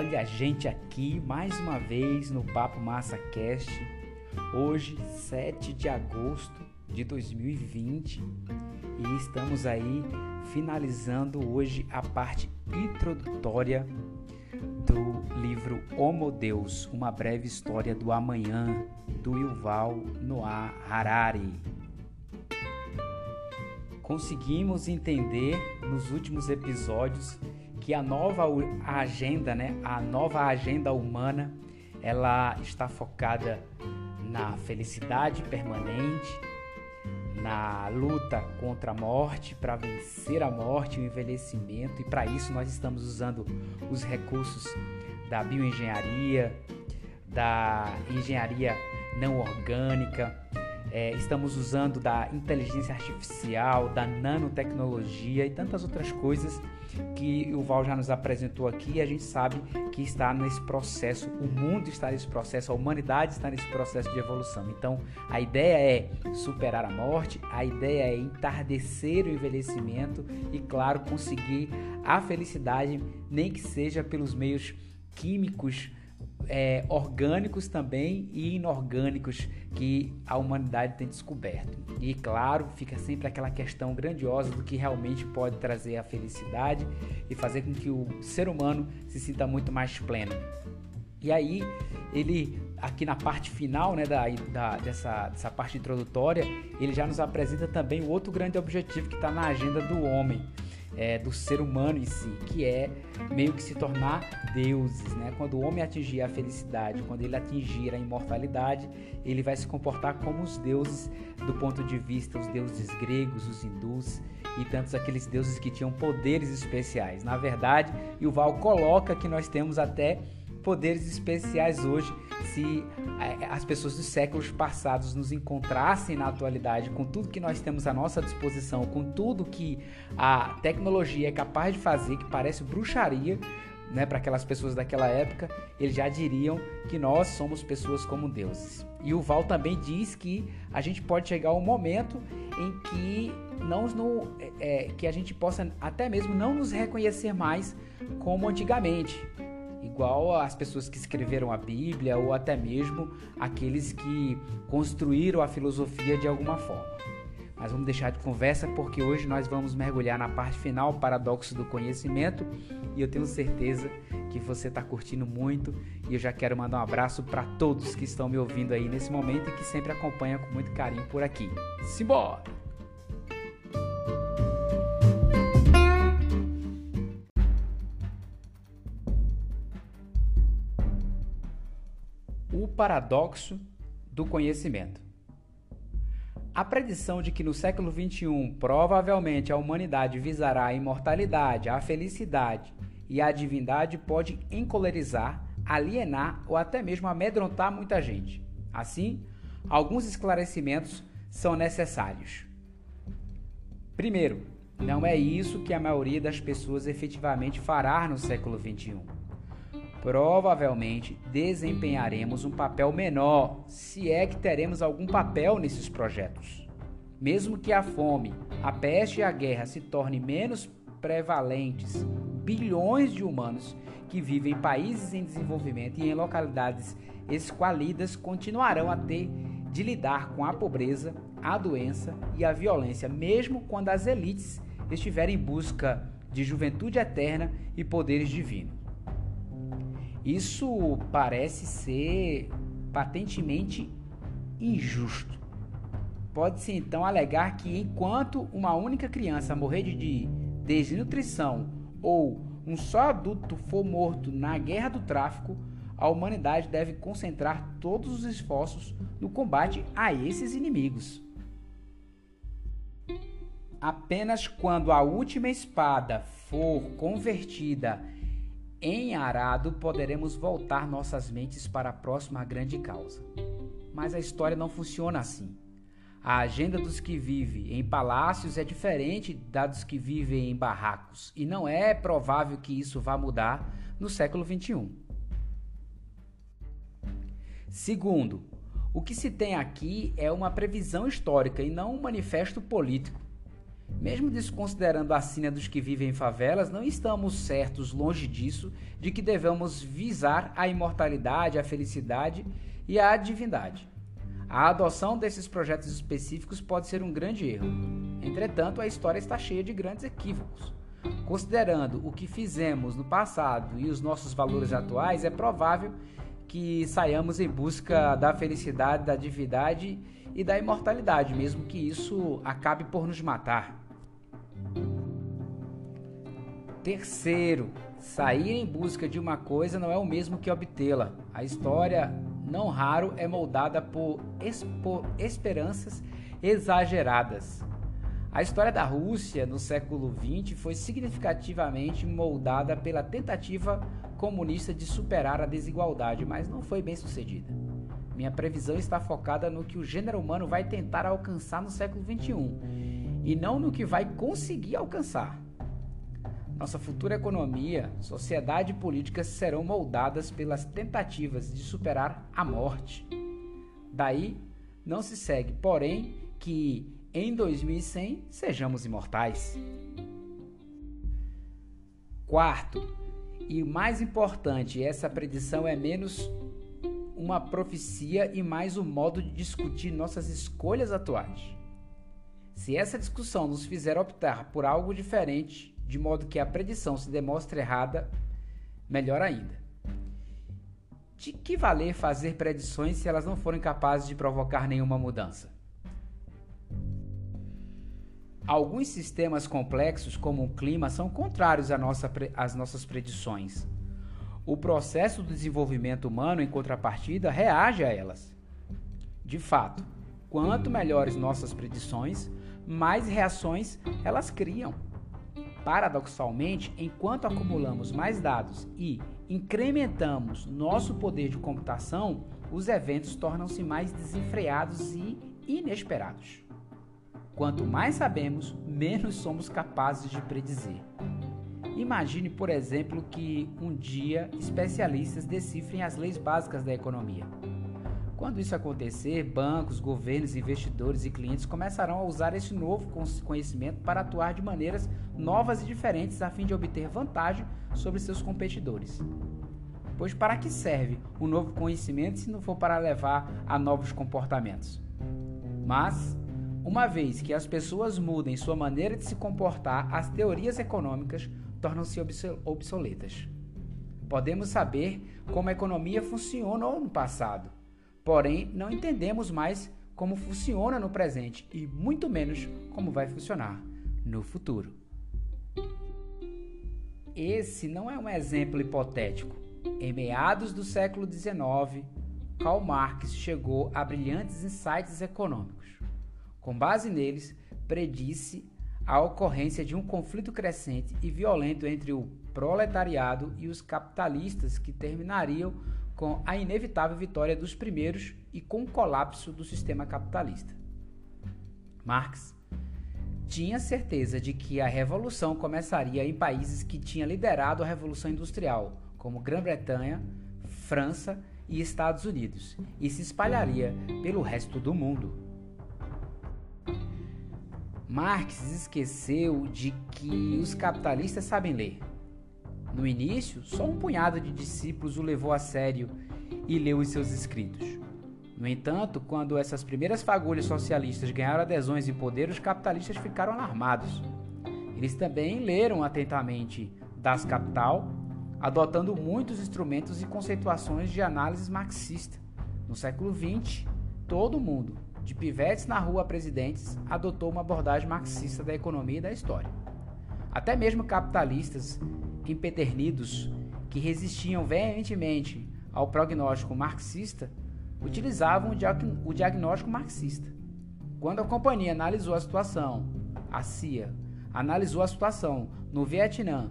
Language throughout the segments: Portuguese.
Olha a gente aqui mais uma vez no Papo Massa Cast. Hoje, 7 de agosto de 2020, e estamos aí finalizando hoje a parte introdutória do livro Homo Deus, uma breve história do amanhã, do Yuval Noah Harari. Conseguimos entender nos últimos episódios que a nova agenda, né, a nova agenda humana, ela está focada na felicidade permanente, na luta contra a morte, para vencer a morte, o envelhecimento, e para isso nós estamos usando os recursos da bioengenharia, da engenharia não orgânica, é, estamos usando da inteligência artificial, da nanotecnologia e tantas outras coisas que o Val já nos apresentou aqui e a gente sabe que está nesse processo, o mundo está nesse processo, a humanidade está nesse processo de evolução. Então, a ideia é superar a morte, a ideia é entardecer o envelhecimento e, claro, conseguir a felicidade, nem que seja pelos meios químicos é, orgânicos também e inorgânicos que a humanidade tem descoberto. E claro, fica sempre aquela questão grandiosa do que realmente pode trazer a felicidade e fazer com que o ser humano se sinta muito mais pleno. E aí, ele, aqui na parte final né, da, da, dessa, dessa parte introdutória, ele já nos apresenta também o outro grande objetivo que está na agenda do homem, é, do ser humano em si, que é meio que se tornar deuses, né? Quando o homem atingir a felicidade, quando ele atingir a imortalidade, ele vai se comportar como os deuses do ponto de vista os deuses gregos, os hindus e tantos aqueles deuses que tinham poderes especiais. Na verdade, Yuval coloca que nós temos até poderes especiais hoje se é, as pessoas dos séculos passados nos encontrassem na atualidade com tudo que nós temos à nossa disposição, com tudo que a tecnologia é capaz de fazer, que parece bruxaria, né, para aquelas pessoas daquela época, eles já diriam que nós somos pessoas como deuses. E o Val também diz que a gente pode chegar um momento em que não é, que a gente possa até mesmo não nos reconhecer mais como antigamente igual as pessoas que escreveram a Bíblia ou até mesmo aqueles que construíram a filosofia de alguma forma. Mas vamos deixar de conversa porque hoje nós vamos mergulhar na parte final, paradoxo do conhecimento, e eu tenho certeza que você está curtindo muito e eu já quero mandar um abraço para todos que estão me ouvindo aí nesse momento e que sempre acompanham com muito carinho por aqui. Simbora! Paradoxo do conhecimento. A predição de que no século XXI provavelmente a humanidade visará a imortalidade, a felicidade e a divindade pode encolerizar, alienar ou até mesmo amedrontar muita gente. Assim, alguns esclarecimentos são necessários. Primeiro, não é isso que a maioria das pessoas efetivamente fará no século XXI provavelmente desempenharemos um papel menor, se é que teremos algum papel nesses projetos. Mesmo que a fome, a peste e a guerra se tornem menos prevalentes, bilhões de humanos que vivem em países em desenvolvimento e em localidades esqualidas continuarão a ter de lidar com a pobreza, a doença e a violência, mesmo quando as elites estiverem em busca de juventude eterna e poderes divinos. Isso parece ser patentemente injusto. Pode-se então alegar que enquanto uma única criança morrer de desnutrição ou um só adulto for morto na guerra do tráfico, a humanidade deve concentrar todos os esforços no combate a esses inimigos. Apenas quando a última espada for convertida em arado poderemos voltar nossas mentes para a próxima grande causa. Mas a história não funciona assim. A agenda dos que vivem em palácios é diferente da dos que vivem em barracos, e não é provável que isso vá mudar no século XXI. Segundo, o que se tem aqui é uma previsão histórica e não um manifesto político. Mesmo desconsiderando a sina dos que vivem em favelas, não estamos certos, longe disso, de que devemos visar a imortalidade, a felicidade e a divindade. A adoção desses projetos específicos pode ser um grande erro. Entretanto, a história está cheia de grandes equívocos. Considerando o que fizemos no passado e os nossos valores atuais, é provável que saiamos em busca da felicidade, da divindade e da imortalidade, mesmo que isso acabe por nos matar. Terceiro, sair em busca de uma coisa não é o mesmo que obtê-la. A história, não raro, é moldada por esperanças exageradas. A história da Rússia no século XX foi significativamente moldada pela tentativa comunista de superar a desigualdade, mas não foi bem sucedida. Minha previsão está focada no que o gênero humano vai tentar alcançar no século XXI e não no que vai conseguir alcançar. Nossa futura economia, sociedade e política serão moldadas pelas tentativas de superar a morte. Daí, não se segue, porém, que em 2100 sejamos imortais. Quarto, e mais importante, essa predição é menos uma profecia e mais um modo de discutir nossas escolhas atuais. Se essa discussão nos fizer optar por algo diferente, de modo que a predição se demonstre errada, melhor ainda. De que valer fazer predições se elas não forem capazes de provocar nenhuma mudança? Alguns sistemas complexos, como o clima, são contrários às nossas predições. O processo do desenvolvimento humano, em contrapartida, reage a elas. De fato, quanto melhores nossas predições, mais reações elas criam. Paradoxalmente, enquanto acumulamos mais dados e incrementamos nosso poder de computação, os eventos tornam-se mais desenfreados e inesperados. Quanto mais sabemos, menos somos capazes de predizer. Imagine, por exemplo, que um dia especialistas decifrem as leis básicas da economia. Quando isso acontecer, bancos, governos, investidores e clientes começarão a usar esse novo conhecimento para atuar de maneiras novas e diferentes a fim de obter vantagem sobre seus competidores. Pois para que serve o novo conhecimento se não for para levar a novos comportamentos? Mas uma vez que as pessoas mudem sua maneira de se comportar, as teorias econômicas tornam-se obsoletas. Podemos saber como a economia funcionou no passado, porém não entendemos mais como funciona no presente e muito menos como vai funcionar no futuro. Esse não é um exemplo hipotético. Em meados do século XIX, Karl Marx chegou a brilhantes insights econômicos. Com base neles, predisse a ocorrência de um conflito crescente e violento entre o proletariado e os capitalistas que terminariam com a inevitável vitória dos primeiros e com o colapso do sistema capitalista. Marx tinha certeza de que a revolução começaria em países que tinham liderado a revolução industrial, como Grã-Bretanha, França e Estados Unidos, e se espalharia pelo resto do mundo. Marx esqueceu de que os capitalistas sabem ler. No início, só um punhado de discípulos o levou a sério e leu os seus escritos. No entanto, quando essas primeiras fagulhas socialistas ganharam adesões e poder, os capitalistas ficaram alarmados. Eles também leram atentamente Das Capital, adotando muitos instrumentos e conceituações de análise marxista. No século XX, todo mundo, de pivetes na rua a presidentes, adotou uma abordagem marxista da economia e da história. Até mesmo capitalistas empedernidos que resistiam veementemente ao prognóstico marxista utilizavam o diagnóstico marxista. Quando a companhia analisou a situação, a CIA analisou a situação no Vietnã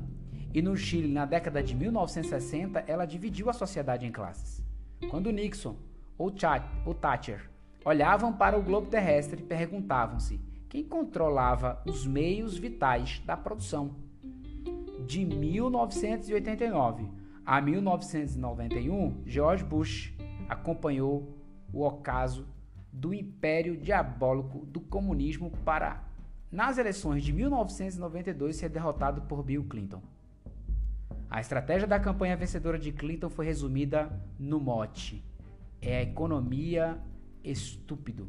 e no Chile na década de 1960, ela dividiu a sociedade em classes. Quando Nixon ou Thatcher olhavam para o globo terrestre e perguntavam-se quem controlava os meios vitais da produção. De 1989 a 1991, George Bush acompanhou o ocaso do império diabólico do comunismo para nas eleições de 1992 ser derrotado por Bill Clinton. A estratégia da campanha vencedora de Clinton foi resumida no mote: é a economia estúpido.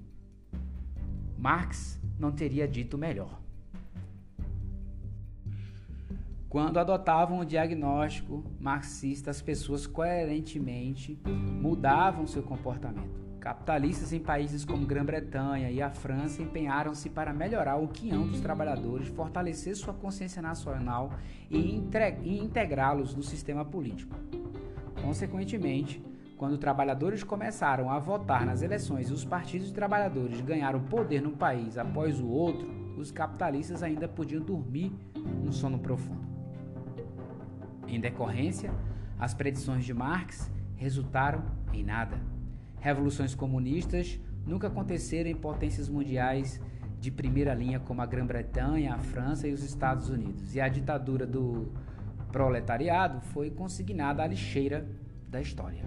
Marx não teria dito melhor. Quando adotavam o diagnóstico marxista, as pessoas coerentemente mudavam seu comportamento. Capitalistas em países como Grã-Bretanha e a França empenharam-se para melhorar o quinhão dos trabalhadores, fortalecer sua consciência nacional e, integrá-los no sistema político. Consequentemente, quando trabalhadores começaram a votar nas eleições e os partidos de trabalhadores ganharam poder num país após o outro, os capitalistas ainda podiam dormir um sono profundo. Em decorrência, as predições de Marx resultaram em nada. Revoluções comunistas nunca aconteceram em potências mundiais de primeira linha como a Grã-Bretanha, a França e os Estados Unidos. E a ditadura do proletariado foi consignada à lixeira da história.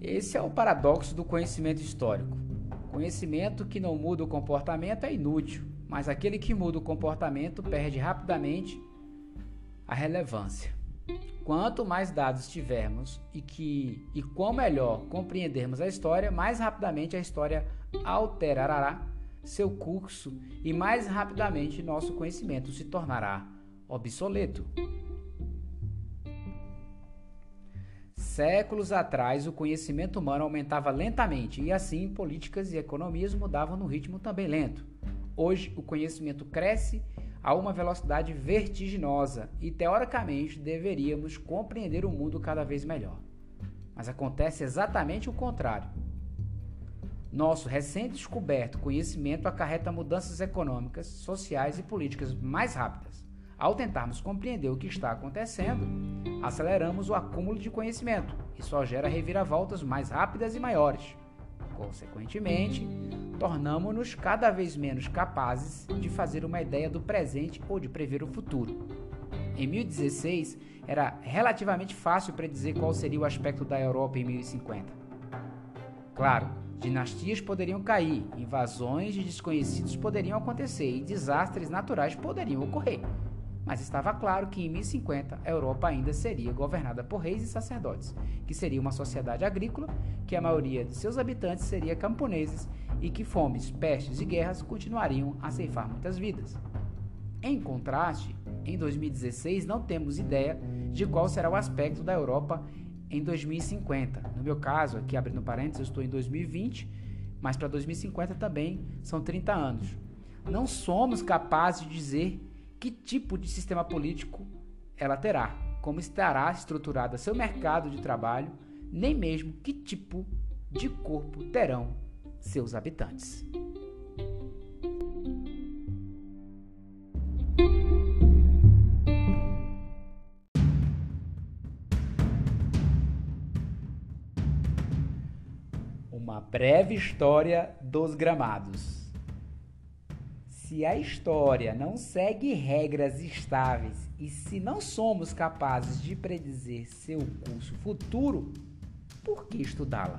Esse é o paradoxo do conhecimento histórico. Conhecimento que não muda o comportamento é inútil, mas aquele que muda o comportamento perde rapidamente a relevância. Quanto mais dados tivermos e que e quão melhor compreendermos a história, mais rapidamente a história alterará seu curso e mais rapidamente nosso conhecimento se tornará obsoleto. Séculos atrás, o conhecimento humano aumentava lentamente e assim políticas e economias mudavam no ritmo também lento. Hoje, o conhecimento cresce a uma velocidade vertiginosa e, teoricamente, deveríamos compreender o mundo cada vez melhor. Mas acontece exatamente o contrário. Nosso recém-descoberto conhecimento acarreta mudanças econômicas, sociais e políticas mais rápidas. Ao tentarmos compreender o que está acontecendo, aceleramos o acúmulo de conhecimento e só gera reviravoltas mais rápidas e maiores. Consequentemente, tornamos-nos cada vez menos capazes de fazer uma ideia do presente ou de prever o futuro. Em 1016, era relativamente fácil predizer qual seria o aspecto da Europa em 1050. Claro, dinastias poderiam cair, invasões de desconhecidos poderiam acontecer e desastres naturais poderiam ocorrer. Mas estava claro que em 1050 a Europa ainda seria governada por reis e sacerdotes, que seria uma sociedade agrícola, que a maioria de seus habitantes seria camponeses e que fomes, pestes e guerras continuariam a ceifar muitas vidas. Em contraste, em 2016 não temos ideia de qual será o aspecto da Europa em 2050. No meu caso, aqui abrindo parênteses, eu estou em 2020, mas para 2050 também são 30 anos. Não somos capazes de dizer que tipo de sistema político ela terá, como estará estruturada seu mercado de trabalho, nem mesmo que tipo de corpo terão seus habitantes. Uma breve história dos gramados. Se a história não segue regras estáveis e se não somos capazes de predizer seu curso futuro, por que estudá-la?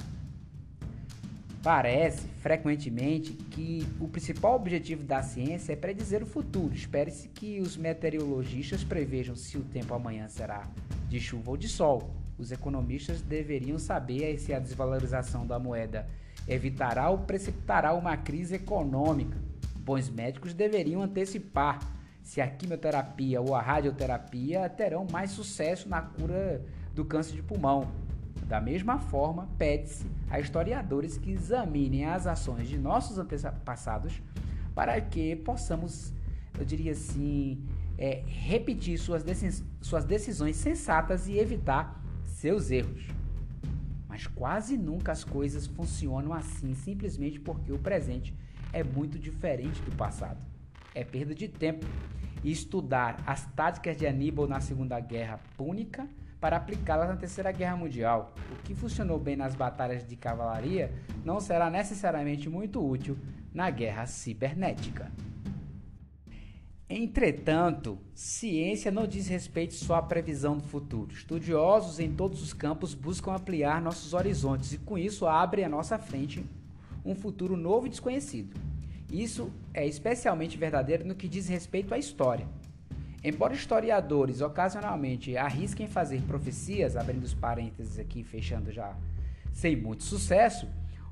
Parece, frequentemente, que o principal objetivo da ciência é predizer o futuro. Espere-se que os meteorologistas prevejam se o tempo amanhã será de chuva ou de sol. Os economistas deveriam saber se a desvalorização da moeda evitará ou precipitará uma crise econômica. Bons médicos deveriam antecipar se a quimioterapia ou a radioterapia terão mais sucesso na cura do câncer de pulmão. Da mesma forma, pede-se a historiadores que examinem as ações de nossos antepassados para que possamos, eu diria assim, é, repetir suas, suas decisões sensatas e evitar seus erros. Mas quase nunca as coisas funcionam assim, simplesmente porque o presente é muito diferente do passado. É perda de tempo estudar as táticas de Aníbal na Segunda Guerra Púnica para aplicá-las na Terceira Guerra Mundial. O que funcionou bem nas batalhas de cavalaria não será necessariamente muito útil na guerra cibernética. Entretanto, ciência não diz respeito só à previsão do futuro. Estudiosos em todos os campos buscam ampliar nossos horizontes e, com isso, abrem à nossa frente um futuro novo e desconhecido. Isso é especialmente verdadeiro no que diz respeito à história. Embora historiadores ocasionalmente arrisquem fazer profecias, abrindo os parênteses aqui, fechando já sem muito sucesso,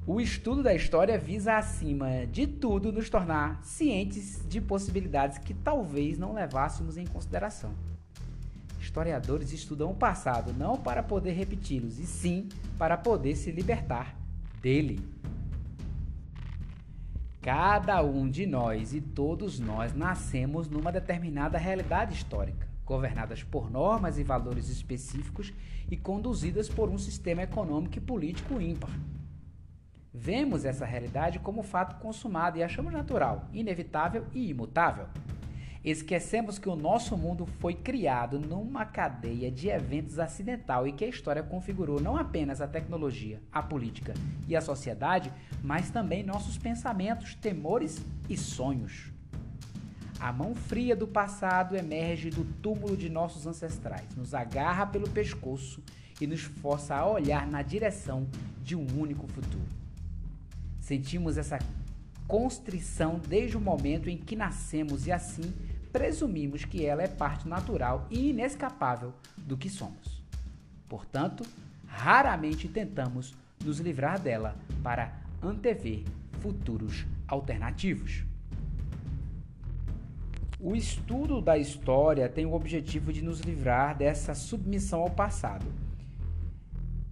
o estudo da história visa, acima de tudo, nos tornar cientes de possibilidades que talvez não levássemos em consideração. Historiadores estudam o passado não para poder repeti-los, e sim para poder se libertar dele. Cada um de nós e todos nós nascemos numa determinada realidade histórica, governadas por normas e valores específicos e conduzidas por um sistema econômico e político ímpar. Vemos essa realidade como fato consumado e achamos natural, inevitável e imutável. Esquecemos que o nosso mundo foi criado numa cadeia de eventos acidental e que a história configurou não apenas a tecnologia, a política e a sociedade, mas também nossos pensamentos, temores e sonhos. A mão fria do passado emerge do túmulo de nossos ancestrais, nos agarra pelo pescoço e nos força a olhar na direção de um único futuro. Sentimos essa constrição desde o momento em que nascemos e assim presumimos que ela é parte natural e inescapável do que somos. Portanto, raramente tentamos nos livrar dela para antever futuros alternativos. O estudo da história tem o objetivo de nos livrar dessa submissão ao passado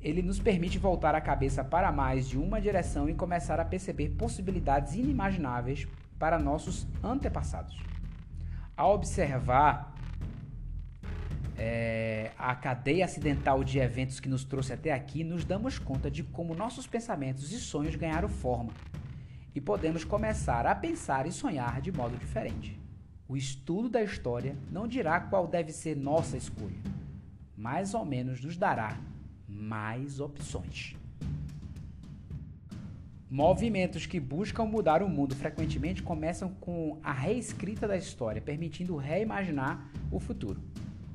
ele nos permite voltar a cabeça para mais de uma direção e começar a perceber possibilidades inimagináveis para nossos antepassados. Ao observar é, a cadeia acidental de eventos que nos trouxe até aqui, nos damos conta de como nossos pensamentos e sonhos ganharam forma e podemos começar a pensar e sonhar de modo diferente. O estudo da história não dirá qual deve ser nossa escolha, mais ou menos nos dará mais opções. Movimentos que buscam mudar o mundo frequentemente começam com a reescrita da história, permitindo reimaginar o futuro.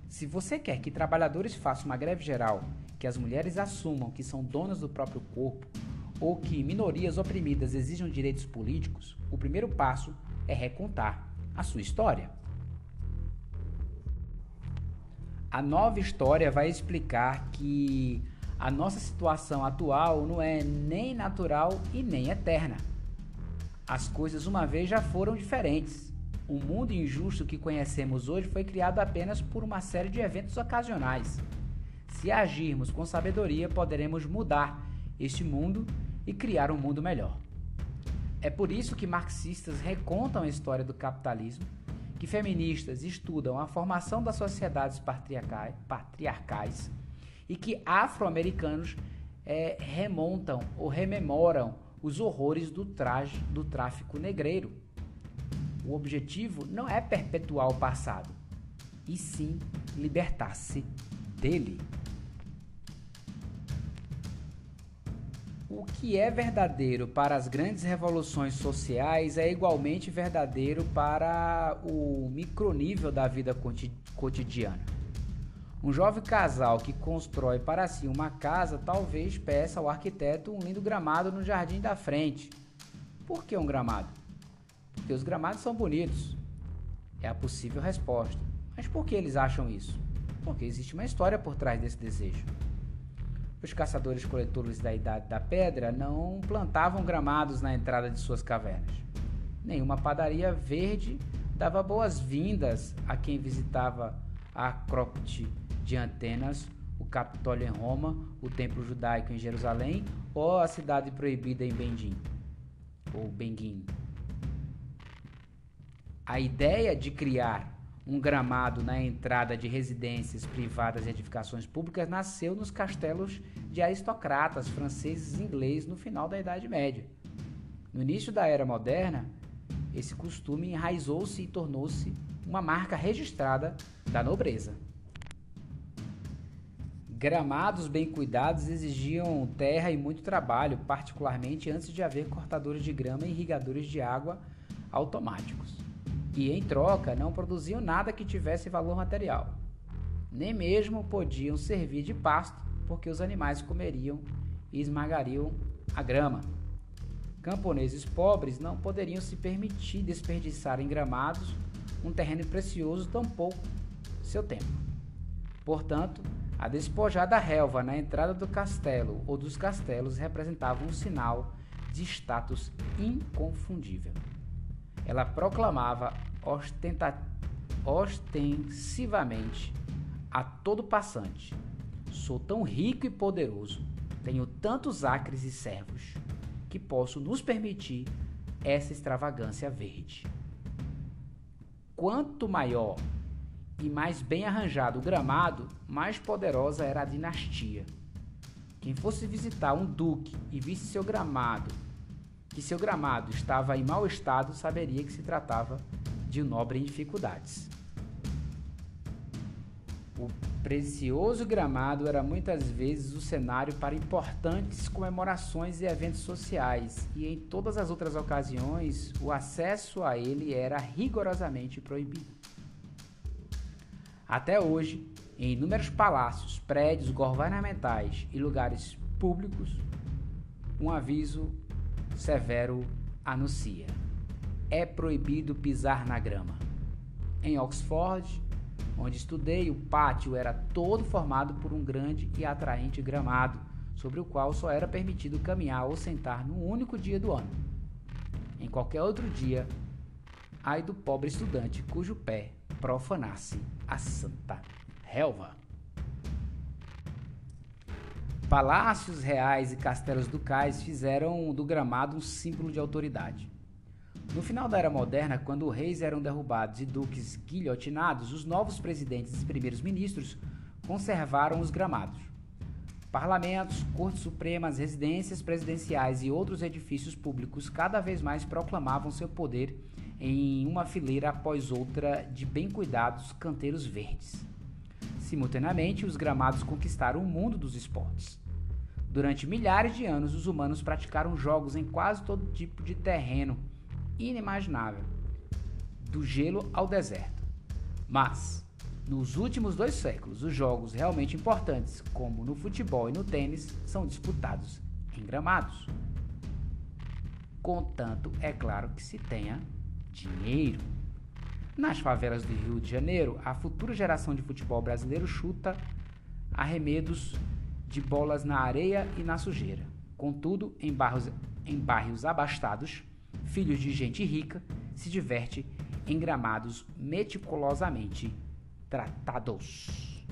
Se você quer que trabalhadores façam uma greve geral, que as mulheres assumam que são donas do próprio corpo ou que minorias oprimidas exijam direitos políticos, o primeiro passo é recontar a sua história. A nova história vai explicar que a nossa situação atual não é nem natural e nem eterna. As coisas uma vez já foram diferentes. O mundo injusto que conhecemos hoje foi criado apenas por uma série de eventos ocasionais. Se agirmos com sabedoria, poderemos mudar este mundo e criar um mundo melhor. É por isso que marxistas recontam a história do capitalismo, que feministas estudam a formação das sociedades patriarcais e que afro-americanos é, remontam ou rememoram os horrores do, traje, do tráfico negreiro. O objetivo não é perpetuar o passado, e sim libertar-se dele. O que é verdadeiro para as grandes revoluções sociais é igualmente verdadeiro para o micronível da vida cotidiana. Um jovem casal que constrói para si uma casa talvez peça ao arquiteto um lindo gramado no jardim da frente. Por que um gramado? Porque os gramados são bonitos. É a possível resposta. Mas por que eles acham isso? Porque existe uma história por trás desse desejo. Os caçadores-coletores da Idade da Pedra não plantavam gramados na entrada de suas cavernas. Nenhuma padaria verde dava boas-vindas a quem visitava a Acrópole de Antenas, o Capitólio em Roma, o Templo Judaico em Jerusalém ou a Cidade Proibida em Bendim, ou Benguim. A ideia de criar um gramado na entrada de residências privadas e edificações públicas nasceu nos castelos de aristocratas franceses e ingleses no final da Idade Média. No início da Era Moderna, esse costume enraizou-se e tornou-se uma marca registrada da nobreza. Gramados bem cuidados exigiam terra e muito trabalho, particularmente antes de haver cortadores de grama e irrigadores de água automáticos. E em troca não produziam nada que tivesse valor material. Nem mesmo podiam servir de pasto, porque os animais comeriam e esmagariam a grama. camponeses pobres não poderiam se permitir desperdiçar em gramados um terreno precioso tão pouco seu tempo. Portanto, a despojada relva na entrada do castelo ou dos castelos representava um sinal de status inconfundível. Ela proclamava ostensivamente a todo passante: Sou tão rico e poderoso, tenho tantos acres e servos, que posso nos permitir essa extravagância verde. Quanto maior e mais bem arranjado o gramado, mais poderosa era a dinastia. Quem fosse visitar um duque e visse seu gramado, que seu gramado estava em mau estado, saberia que se tratava de um nobre em dificuldades. O precioso gramado era muitas vezes o cenário para importantes comemorações e eventos sociais, e em todas as outras ocasiões o acesso a ele era rigorosamente proibido. Até hoje, em inúmeros palácios, prédios governamentais e lugares públicos, um aviso severo anuncia: é proibido pisar na grama. Em Oxford, onde estudei, o pátio era todo formado por um grande e atraente gramado, sobre o qual só era permitido caminhar ou sentar num único dia do ano. Em qualquer outro dia, ai do pobre estudante cujo pé profanasse a santa relva. Palácios reais e castelos ducais fizeram do gramado um símbolo de autoridade. No final da Era Moderna, quando reis eram derrubados e duques guilhotinados, os novos presidentes e primeiros ministros conservaram os gramados. Parlamentos, cortes supremas, residências presidenciais e outros edifícios públicos cada vez mais proclamavam seu poder em uma fileira após outra de bem cuidados canteiros verdes. Simultaneamente, os gramados conquistaram o mundo dos esportes. Durante milhares de anos, os humanos praticaram jogos em quase todo tipo de terreno inimaginável, do gelo ao deserto. Mas, nos últimos dois séculos, os jogos realmente importantes, como no futebol e no tênis, são disputados em gramados. Contanto, é claro que se tenha dinheiro. Nas favelas do Rio de Janeiro, a futura geração de futebol brasileiro chuta arremedos de bolas na areia e na sujeira. Contudo, em bairros, em bairros abastados, filhos de gente rica, se diverte em gramados meticulosamente tratados.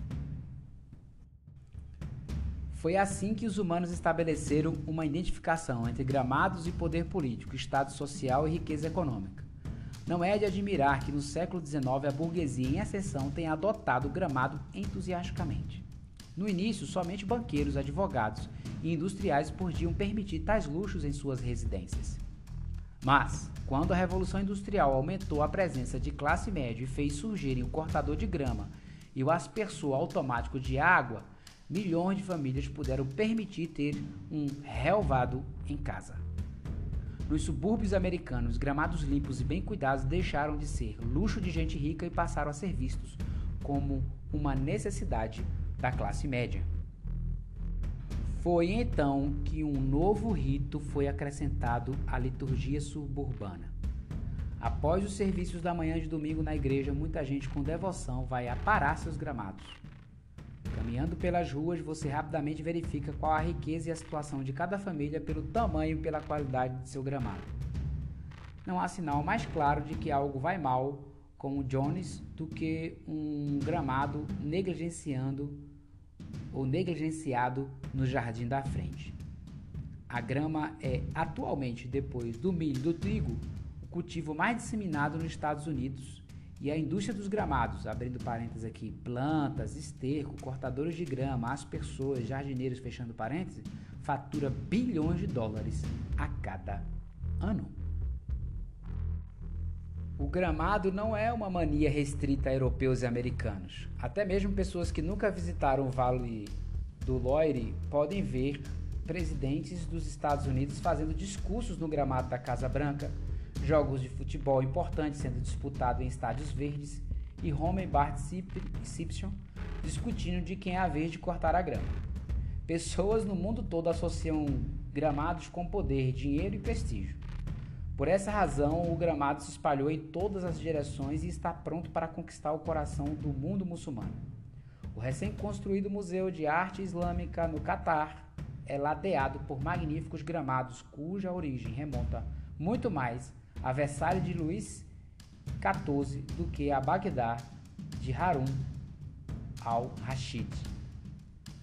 Foi assim que os humanos estabeleceram uma identificação entre gramados e poder político, estado social e riqueza econômica. Não é de admirar que no século XIX a burguesia em exceção tenha adotado o gramado entusiasticamente. No início, somente banqueiros, advogados e industriais podiam permitir tais luxos em suas residências. Mas, quando a Revolução Industrial aumentou a presença de classe média e fez surgirem o cortador de grama e o aspersor automático de água, milhões de famílias puderam permitir ter um relvado em casa. Nos subúrbios americanos, gramados limpos e bem cuidados deixaram de ser luxo de gente rica e passaram a ser vistos como uma necessidade da classe média. Foi então que um novo rito foi acrescentado à liturgia suburbana. Após os serviços da manhã de domingo na igreja, muita gente com devoção vai aparar seus gramados. Caminhando pelas ruas, você rapidamente verifica qual a riqueza e a situação de cada família pelo tamanho e pela qualidade de seu gramado. Não há sinal mais claro de que algo vai mal com o Jones do que um gramado negligenciando ou negligenciado no jardim da frente. A grama é atualmente, depois do milho e do trigo, o cultivo mais disseminado nos Estados Unidos e a indústria dos gramados, abrindo parênteses aqui, plantas, esterco, cortadores de grama, aspersores, jardineiros, fechando parênteses, fatura bilhões de dólares a cada ano. O gramado não é uma mania restrita a europeus e americanos. Até mesmo pessoas que nunca visitaram o Vale do Loire podem ver presidentes dos Estados Unidos fazendo discursos no gramado da Casa Branca, jogos de futebol importantes sendo disputados em estádios verdes e Homer Bart Simpson discutindo de quem é a vez de cortar a grama. Pessoas no mundo todo associam gramados com poder, dinheiro e prestígio. Por essa razão, o gramado se espalhou em todas as direções e está pronto para conquistar o coração do mundo muçulmano. O recém-construído Museu de Arte Islâmica no Catar é ladeado por magníficos gramados cuja origem remonta muito mais a Versalhes de Luís XIV do que a Bagdá de Harun al-Rashid.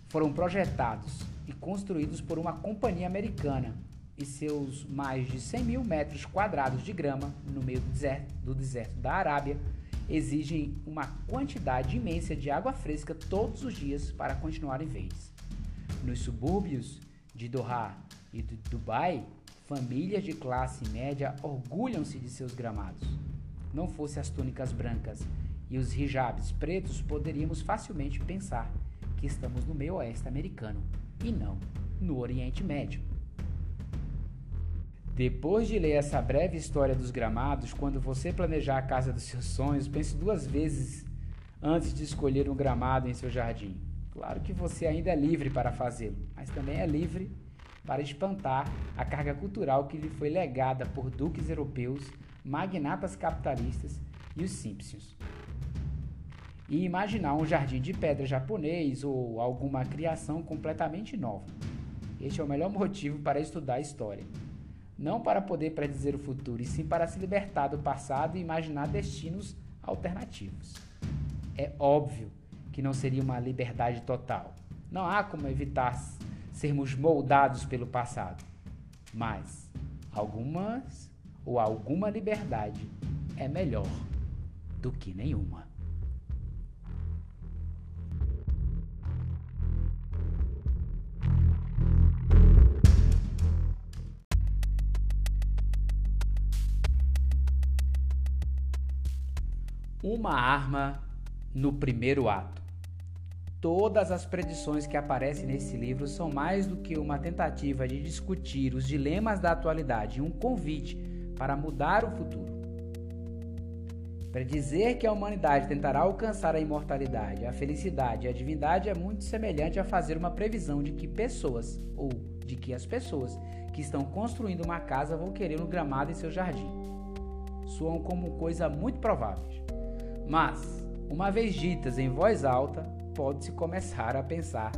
Foram projetados e construídos por uma companhia americana e seus mais de 100 mil metros quadrados de grama no meio do deserto, do deserto da Arábia exigem uma quantidade imensa de água fresca todos os dias para continuarem verdes. Nos subúrbios de Doha e de Dubai, famílias de classe média orgulham-se de seus gramados. Não fosse as túnicas brancas e os hijabs pretos, poderíamos facilmente pensar que estamos no meio oeste americano e não no Oriente Médio. Depois de ler essa breve história dos gramados, quando você planejar a casa dos seus sonhos, pense duas vezes antes de escolher um gramado em seu jardim. Claro que você ainda é livre para fazê-lo, mas também é livre para espantar a carga cultural que lhe foi legada por duques europeus, magnatas capitalistas e os Simpsons. E imaginar um jardim de pedra japonês ou alguma criação completamente nova. Este é o melhor motivo para estudar a história não para poder predizer o futuro, e sim para se libertar do passado e imaginar destinos alternativos. É óbvio que não seria uma liberdade total. Não há como evitar sermos moldados pelo passado. Mas algumas ou alguma liberdade é melhor do que nenhuma. uma arma no primeiro ato. Todas as predições que aparecem nesse livro são mais do que uma tentativa de discutir os dilemas da atualidade e um convite para mudar o futuro. Predizer que a humanidade tentará alcançar a imortalidade, a felicidade e a divindade é muito semelhante a fazer uma previsão de que pessoas, ou de que as pessoas que estão construindo uma casa vão querer um gramado em seu jardim. Soam como coisa muito prováveis. Mas, uma vez ditas em voz alta, pode-se começar a pensar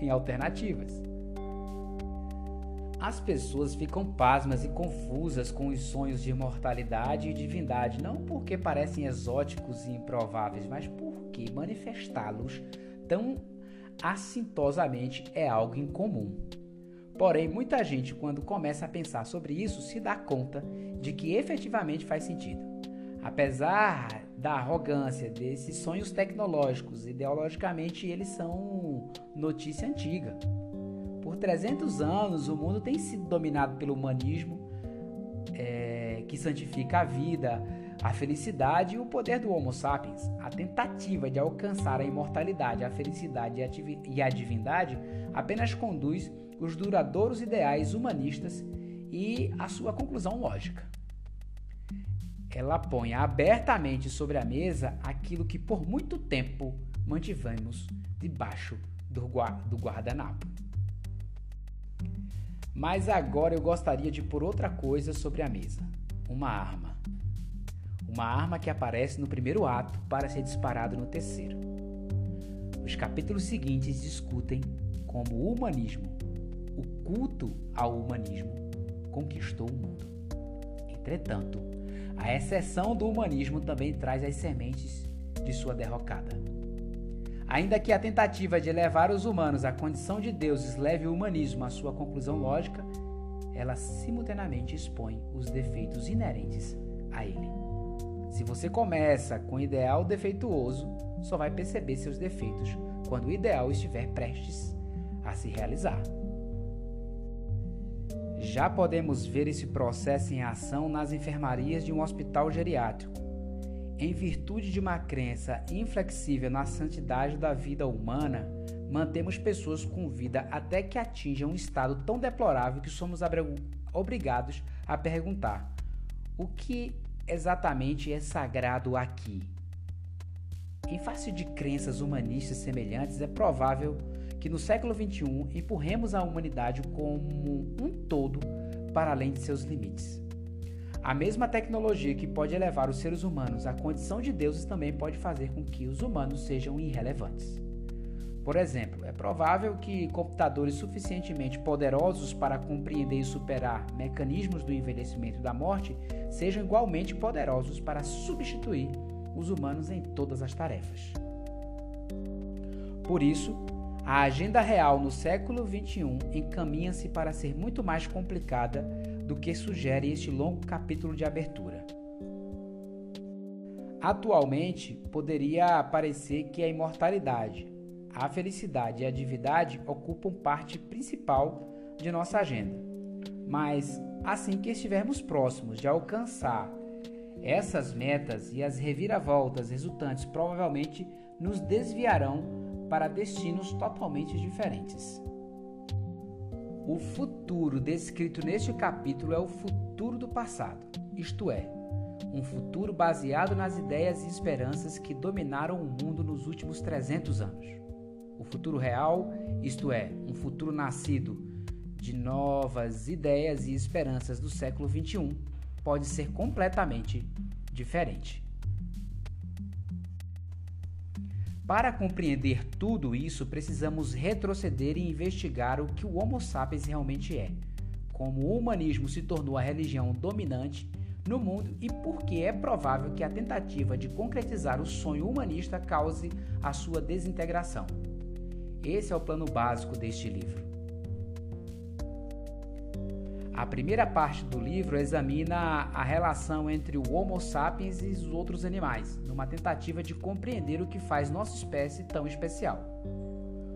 em alternativas. As pessoas ficam pasmas e confusas com os sonhos de imortalidade e divindade, não porque parecem exóticos e improváveis, mas porque manifestá-los tão assintosamente é algo incomum. Porém, muita gente, quando começa a pensar sobre isso, se dá conta de que efetivamente faz sentido. Apesar da arrogância desses sonhos tecnológicos, ideologicamente eles são notícia antiga. Por 300 anos, o mundo tem sido dominado pelo humanismo, é, que santifica a vida, a felicidade e o poder do Homo sapiens. A tentativa de alcançar a imortalidade, a felicidade e a divindade apenas conduz os duradouros ideais humanistas e a sua conclusão lógica ela põe abertamente sobre a mesa aquilo que por muito tempo mantivemos debaixo do guardanapo. Mas agora eu gostaria de pôr outra coisa sobre a mesa: uma arma. Uma arma que aparece no primeiro ato para ser disparado no terceiro. Os capítulos seguintes discutem como o humanismo, o culto ao humanismo, conquistou o mundo. Entretanto, a exceção do humanismo também traz as sementes de sua derrocada. Ainda que a tentativa de elevar os humanos à condição de deuses leve o humanismo à sua conclusão lógica, ela simultaneamente expõe os defeitos inerentes a ele. Se você começa com o ideal defeituoso, só vai perceber seus defeitos quando o ideal estiver prestes a se realizar. Já podemos ver esse processo em ação nas enfermarias de um hospital geriátrico. Em virtude de uma crença inflexível na santidade da vida humana, mantemos pessoas com vida até que atinjam um estado tão deplorável que somos obrigados a perguntar: o que exatamente é sagrado aqui? Em face de crenças humanistas semelhantes, é provável que no século XXI empurremos a humanidade como um todo para além de seus limites. A mesma tecnologia que pode elevar os seres humanos à condição de deuses também pode fazer com que os humanos sejam irrelevantes. Por exemplo, é provável que computadores suficientemente poderosos para compreender e superar mecanismos do envelhecimento e da morte sejam igualmente poderosos para substituir os humanos em todas as tarefas. Por isso, a agenda real no século XXI encaminha-se para ser muito mais complicada do que sugere este longo capítulo de abertura. Atualmente, poderia parecer que a imortalidade, a felicidade e a divindade ocupam parte principal de nossa agenda. Mas, assim que estivermos próximos de alcançar essas metas e as reviravoltas resultantes provavelmente nos desviarão para destinos totalmente diferentes. O futuro descrito neste capítulo é o futuro do passado, isto é, um futuro baseado nas ideias e esperanças que dominaram o mundo nos últimos 300 anos. O futuro real, isto é, um futuro nascido de novas ideias e esperanças do século XXI, pode ser completamente diferente. Para compreender tudo isso, precisamos retroceder e investigar o que o Homo sapiens realmente é, como o humanismo se tornou a religião dominante no mundo e por que é provável que a tentativa de concretizar o sonho humanista cause a sua desintegração. Esse é o plano básico deste livro. A primeira parte do livro examina a relação entre o Homo sapiens e os outros animais, numa tentativa de compreender o que faz nossa espécie tão especial.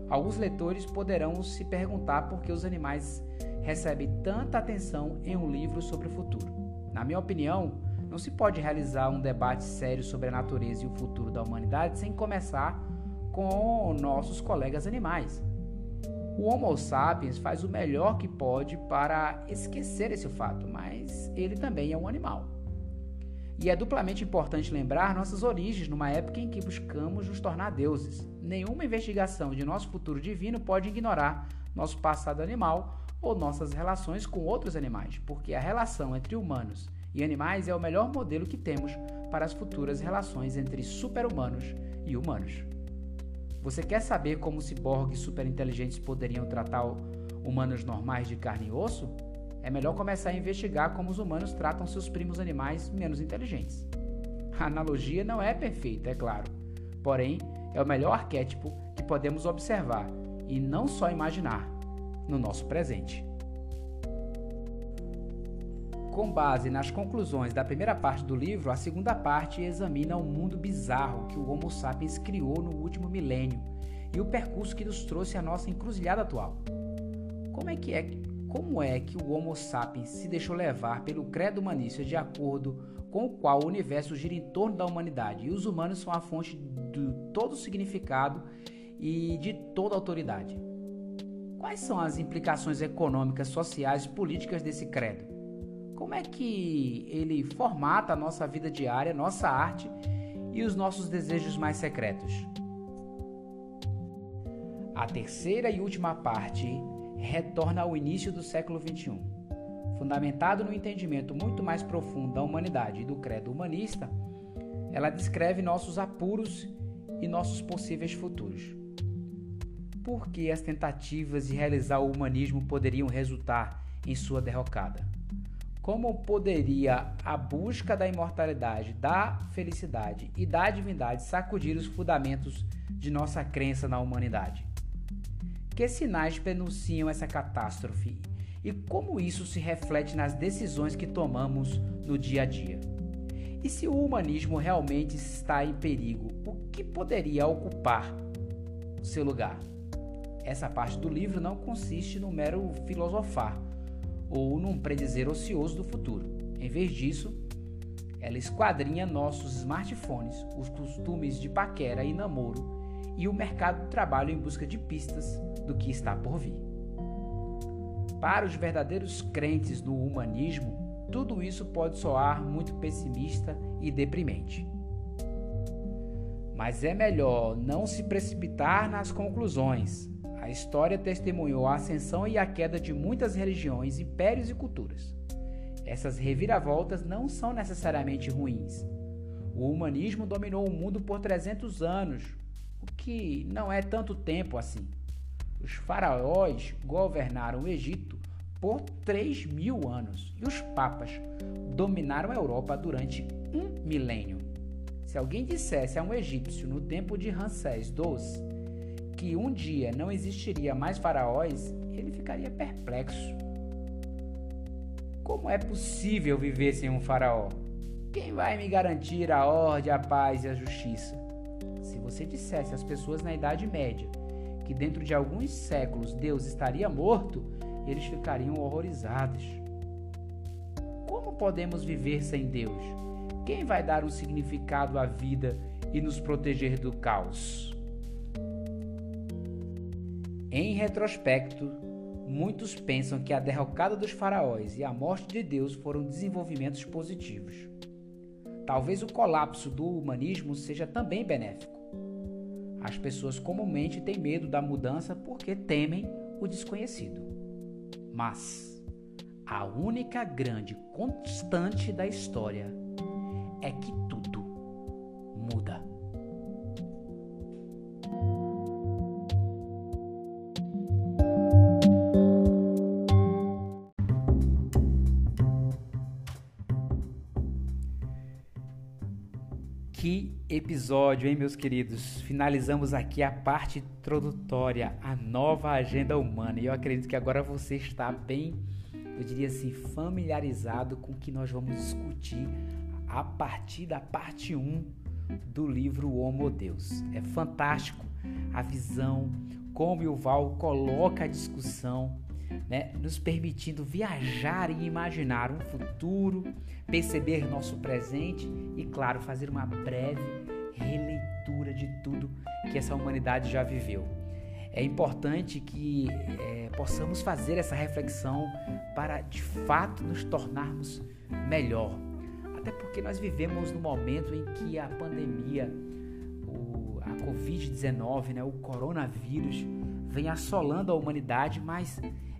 Alguns leitores poderão se perguntar por que os animais recebem tanta atenção em um livro sobre o futuro. Na minha opinião, não se pode realizar um debate sério sobre a natureza e o futuro da humanidade sem começar com nossos colegas animais. O Homo sapiens faz o melhor que pode para esquecer esse fato, mas ele também é um animal. E é duplamente importante lembrar nossas origens numa época em que buscamos nos tornar deuses. Nenhuma investigação de nosso futuro divino pode ignorar nosso passado animal ou nossas relações com outros animais, porque a relação entre humanos e animais é o melhor modelo que temos para as futuras relações entre super-humanos e humanos. Você quer saber como ciborgues superinteligentes poderiam tratar humanos normais de carne e osso? É melhor começar a investigar como os humanos tratam seus primos animais menos inteligentes. A analogia não é perfeita, é claro, porém é o melhor arquétipo que podemos observar e não só imaginar no nosso presente. Com base nas conclusões da primeira parte do livro, a segunda parte examina o mundo bizarro que o Homo sapiens criou no último milênio e o percurso que nos trouxe à nossa encruzilhada atual. Como é que é, como é que o Homo sapiens se deixou levar pelo credo humanista de acordo com o qual o universo gira em torno da humanidade e os humanos são a fonte de todo significado e de toda autoridade? Quais são as implicações econômicas, sociais e políticas desse credo? Como é que ele formata a nossa vida diária, nossa arte e os nossos desejos mais secretos. A terceira e última parte retorna ao início do século XXI. Fundamentado no entendimento muito mais profundo da humanidade e do credo humanista, ela descreve nossos apuros e nossos possíveis futuros. Por que as tentativas de realizar o humanismo poderiam resultar em sua derrocada? Como poderia a busca da imortalidade, da felicidade e da divindade sacudir os fundamentos de nossa crença na humanidade? Que sinais denunciam essa catástrofe e como isso se reflete nas decisões que tomamos no dia a dia? E se o humanismo realmente está em perigo, o que poderia ocupar seu lugar? Essa parte do livro não consiste no mero filosofar, ou num predizer ocioso do futuro. Em vez disso, ela esquadrinha nossos smartphones, os costumes de paquera e namoro e o mercado do trabalho em busca de pistas do que está por vir. Para os verdadeiros crentes no humanismo, tudo isso pode soar muito pessimista e deprimente. Mas é melhor não se precipitar nas conclusões. A história testemunhou a ascensão e a queda de muitas religiões, impérios e culturas. Essas reviravoltas não são necessariamente ruins. O humanismo dominou o mundo por 300 anos, o que não é tanto tempo assim. Os faraós governaram o Egito por 3 mil anos e os papas dominaram a Europa durante um milênio. Se alguém dissesse a um egípcio no tempo de Ramsés II que um dia não existiria mais faraós, ele ficaria perplexo. Como é possível viver sem um faraó? Quem vai me garantir a ordem, a paz e a justiça? Se você dissesse às pessoas na Idade Média que dentro de alguns séculos Deus estaria morto, eles ficariam horrorizados. Como podemos viver sem Deus? Quem vai dar um significado à vida e nos proteger do caos? Em retrospecto, muitos pensam que a derrocada dos faraós e a morte de Deus foram desenvolvimentos positivos. Talvez o colapso do humanismo seja também benéfico. As pessoas comumente têm medo da mudança porque temem o desconhecido. Mas a única grande constante da história é que tudo muda. Que episódio, hein, meus queridos? Finalizamos aqui a parte introdutória, a nova agenda humana. E eu acredito que agora você está bem, eu diria assim, familiarizado com o que nós vamos discutir a partir da parte 1 do livro Homo Deus. É fantástico a visão, como o Val coloca a discussão né, nos permitindo viajar e imaginar um futuro, perceber nosso presente e, claro, fazer uma breve releitura de tudo que essa humanidade já viveu. É importante que é, possamos fazer essa reflexão para de fato nos tornarmos melhor. Até porque nós vivemos no momento em que a pandemia, o, a Covid-19, né, o coronavírus, vem assolando a humanidade, mas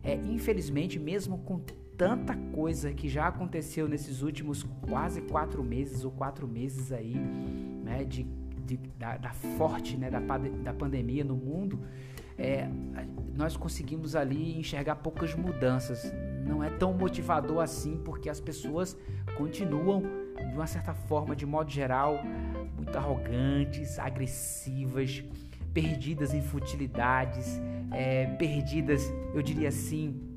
é, infelizmente, mesmo com tanta coisa que já aconteceu nesses últimos quase quatro meses ou quatro meses aí, né, de, de da, da, forte, né, da, da pandemia no mundo, é, nós conseguimos ali enxergar poucas mudanças. Não é tão motivador assim, porque as pessoas continuam, de uma certa forma, de modo geral, muito arrogantes, agressivas, perdidas em futilidades, é, perdidas, eu diria assim,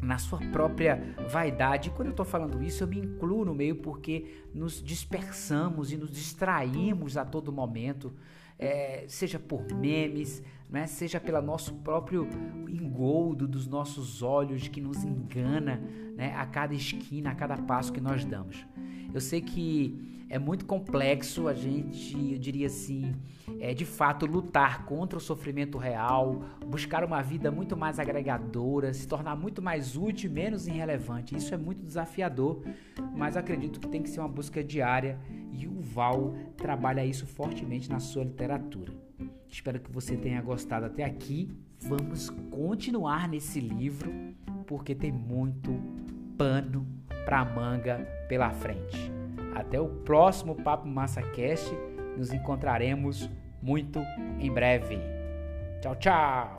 na sua própria vaidade. E quando eu estou falando isso, eu me incluo no meio porque nos dispersamos e nos distraímos a todo momento, é, seja por memes, né, seja pelo nosso próprio engoldo dos nossos olhos que nos engana né, a cada esquina, a cada passo que nós damos. Eu sei que é muito complexo a gente, eu diria assim, é, de fato lutar contra o sofrimento real, buscar uma vida muito mais agregadora, se tornar muito mais útil menos irrelevante. Isso é muito desafiador, mas acredito que tem que ser uma busca diária e o Val trabalha isso fortemente na sua literatura. Espero que você tenha gostado até aqui. Vamos continuar nesse livro porque tem muito pano para manga pela frente. Até o próximo Papo Massa Cast. Nos encontraremos muito em breve. Tchau, tchau!